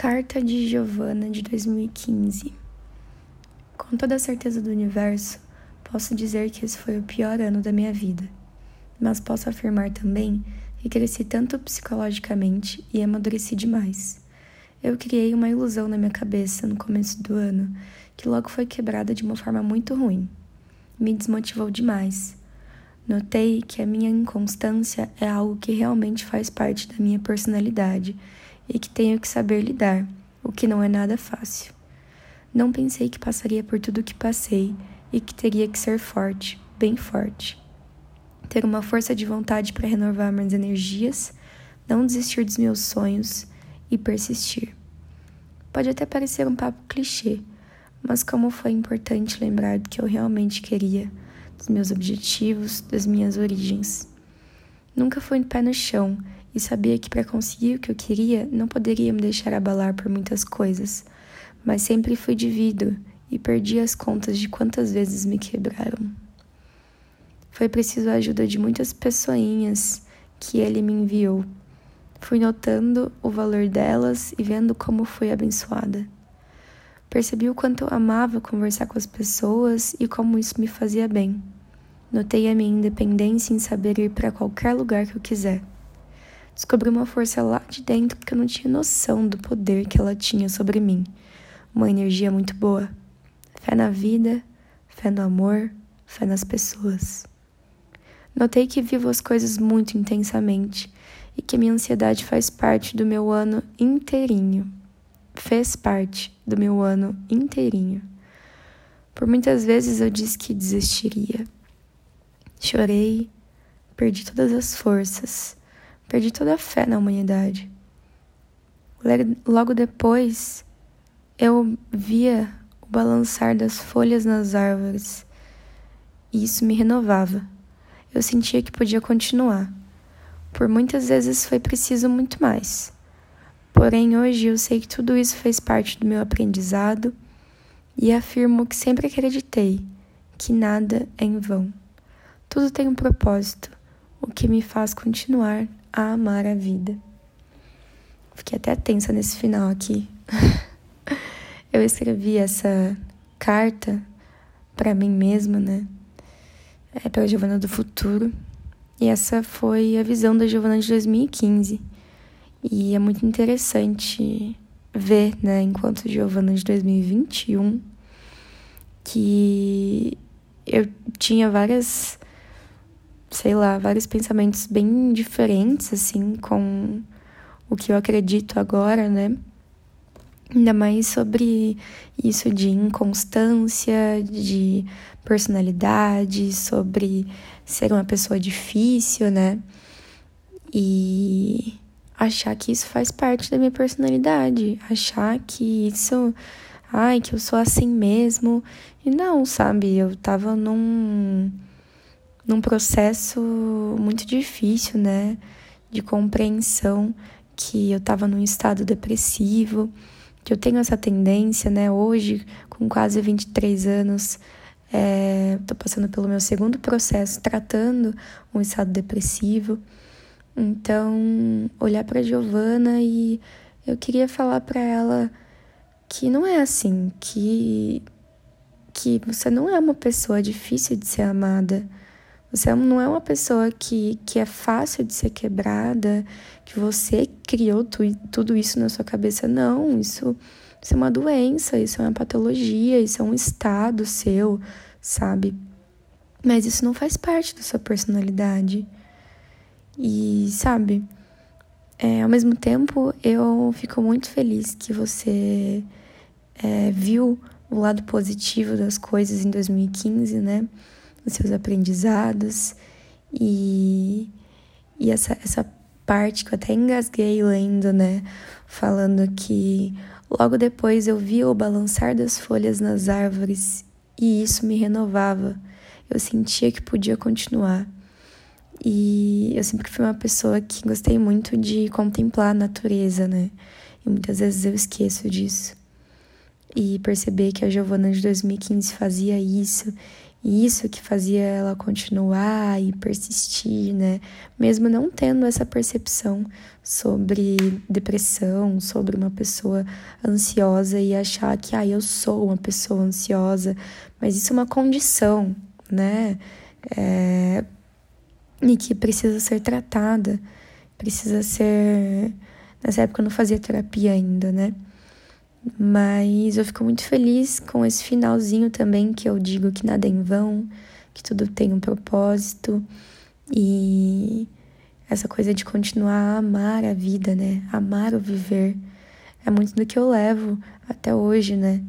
Carta de Giovanna de 2015 Com toda a certeza do universo, posso dizer que esse foi o pior ano da minha vida. Mas posso afirmar também que cresci tanto psicologicamente e amadureci demais. Eu criei uma ilusão na minha cabeça no começo do ano que logo foi quebrada de uma forma muito ruim. Me desmotivou demais. Notei que a minha inconstância é algo que realmente faz parte da minha personalidade e que tenho que saber lidar, o que não é nada fácil. Não pensei que passaria por tudo o que passei e que teria que ser forte, bem forte. Ter uma força de vontade para renovar minhas energias, não desistir dos meus sonhos e persistir. Pode até parecer um papo clichê, mas como foi importante lembrar do que eu realmente queria, dos meus objetivos, das minhas origens. Nunca fui pé no chão e sabia que para conseguir o que eu queria não poderia me deixar abalar por muitas coisas, mas sempre fui de vidro e perdi as contas de quantas vezes me quebraram. Foi preciso a ajuda de muitas pessoinhas que ele me enviou. Fui notando o valor delas e vendo como fui abençoada. Percebi o quanto eu amava conversar com as pessoas e como isso me fazia bem. Notei a minha independência em saber ir para qualquer lugar que eu quiser. Descobri uma força lá de dentro que eu não tinha noção do poder que ela tinha sobre mim. Uma energia muito boa. Fé na vida, fé no amor, fé nas pessoas. Notei que vivo as coisas muito intensamente e que minha ansiedade faz parte do meu ano inteirinho fez parte do meu ano inteirinho. Por muitas vezes eu disse que desistiria. Chorei, perdi todas as forças, perdi toda a fé na humanidade. Logo depois, eu via o balançar das folhas nas árvores e isso me renovava. Eu sentia que podia continuar. Por muitas vezes foi preciso muito mais. Porém, hoje eu sei que tudo isso fez parte do meu aprendizado e afirmo que sempre acreditei que nada é em vão. Tudo tem um propósito, o que me faz continuar a amar a vida. Fiquei até tensa nesse final aqui. eu escrevi essa carta para mim mesma, né? É pela Giovana do Futuro. E essa foi a visão da Giovana de 2015. E é muito interessante ver, né, enquanto Giovana de 2021, que eu tinha várias, sei lá, vários pensamentos bem diferentes, assim, com o que eu acredito agora, né? Ainda mais sobre isso de inconstância, de personalidade, sobre ser uma pessoa difícil, né? E achar que isso faz parte da minha personalidade, achar que isso, ai, que eu sou assim mesmo. E não, sabe? Eu tava num num processo muito difícil, né, de compreensão que eu tava num estado depressivo, que eu tenho essa tendência, né, hoje com quase 23 anos, é, tô passando pelo meu segundo processo tratando um estado depressivo. Então, olhar para Giovana e eu queria falar para ela que não é assim, que que você não é uma pessoa difícil de ser amada. Você não é uma pessoa que, que é fácil de ser quebrada, que você criou tu, tudo isso na sua cabeça. Não, isso, isso é uma doença, isso é uma patologia, isso é um estado seu, sabe? Mas isso não faz parte da sua personalidade. E, sabe, é, ao mesmo tempo eu fico muito feliz que você é, viu o lado positivo das coisas em 2015, né? Os seus aprendizados e, e essa, essa parte que eu até engasguei lendo, né? Falando que logo depois eu vi o balançar das folhas nas árvores e isso me renovava. Eu sentia que podia continuar. E eu sempre fui uma pessoa que gostei muito de contemplar a natureza, né? E muitas vezes eu esqueço disso. E perceber que a Giovana de 2015 fazia isso E isso que fazia ela continuar e persistir, né? Mesmo não tendo essa percepção sobre depressão, sobre uma pessoa ansiosa e achar que, ah, eu sou uma pessoa ansiosa, mas isso é uma condição, né? É... E que precisa ser tratada, precisa ser. Nessa época eu não fazia terapia ainda, né? Mas eu fico muito feliz com esse finalzinho também, que eu digo que nada é em vão, que tudo tem um propósito e essa coisa de continuar a amar a vida, né? Amar o viver. É muito do que eu levo até hoje, né?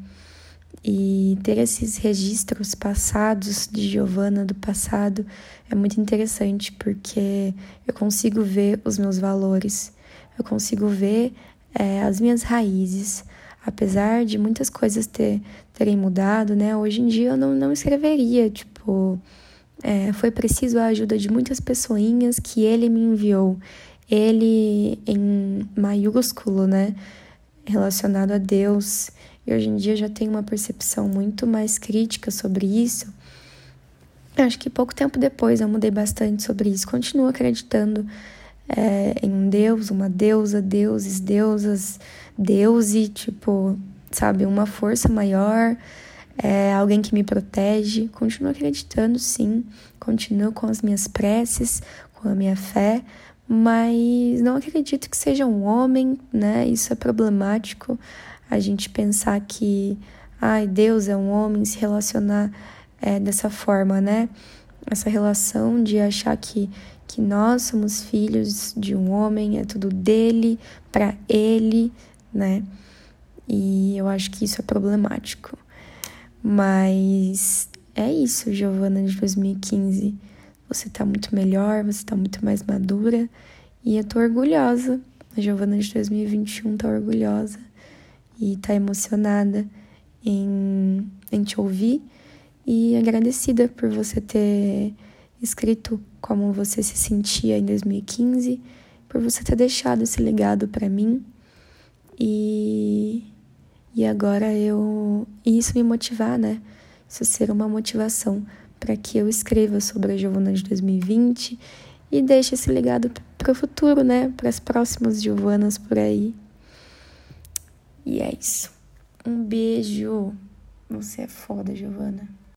E ter esses registros passados de Giovanna do passado é muito interessante porque eu consigo ver os meus valores, eu consigo ver é, as minhas raízes, apesar de muitas coisas ter, terem mudado, né? Hoje em dia eu não, não escreveria, tipo, é, foi preciso a ajuda de muitas pessoinhas que ele me enviou. Ele em maiúsculo, né? Relacionado a Deus. E hoje em dia já tenho uma percepção muito mais crítica sobre isso. Acho que pouco tempo depois eu mudei bastante sobre isso. Continuo acreditando é, em um Deus, uma deusa, deuses, deusas, Deus e, tipo, sabe, uma força maior, é, alguém que me protege. Continuo acreditando, sim, continuo com as minhas preces, com a minha fé, mas não acredito que seja um homem, né? Isso é problemático. A gente pensar que, ai, Deus é um homem, se relacionar é, dessa forma, né? Essa relação de achar que que nós somos filhos de um homem, é tudo dele, para ele, né? E eu acho que isso é problemático. Mas é isso, Giovana de 2015. Você tá muito melhor, você tá muito mais madura e eu tô orgulhosa. A Giovana de 2021 tá orgulhosa e tá emocionada em, em te ouvir e agradecida por você ter escrito como você se sentia em 2015, por você ter deixado esse legado para mim. E, e agora eu. E isso me motivar, né? Isso ser uma motivação para que eu escreva sobre a Giovana de 2020 e deixe esse legado para o futuro, né? Para as próximas Giovanas por aí. E é isso. Um beijo. Você é foda, Giovana.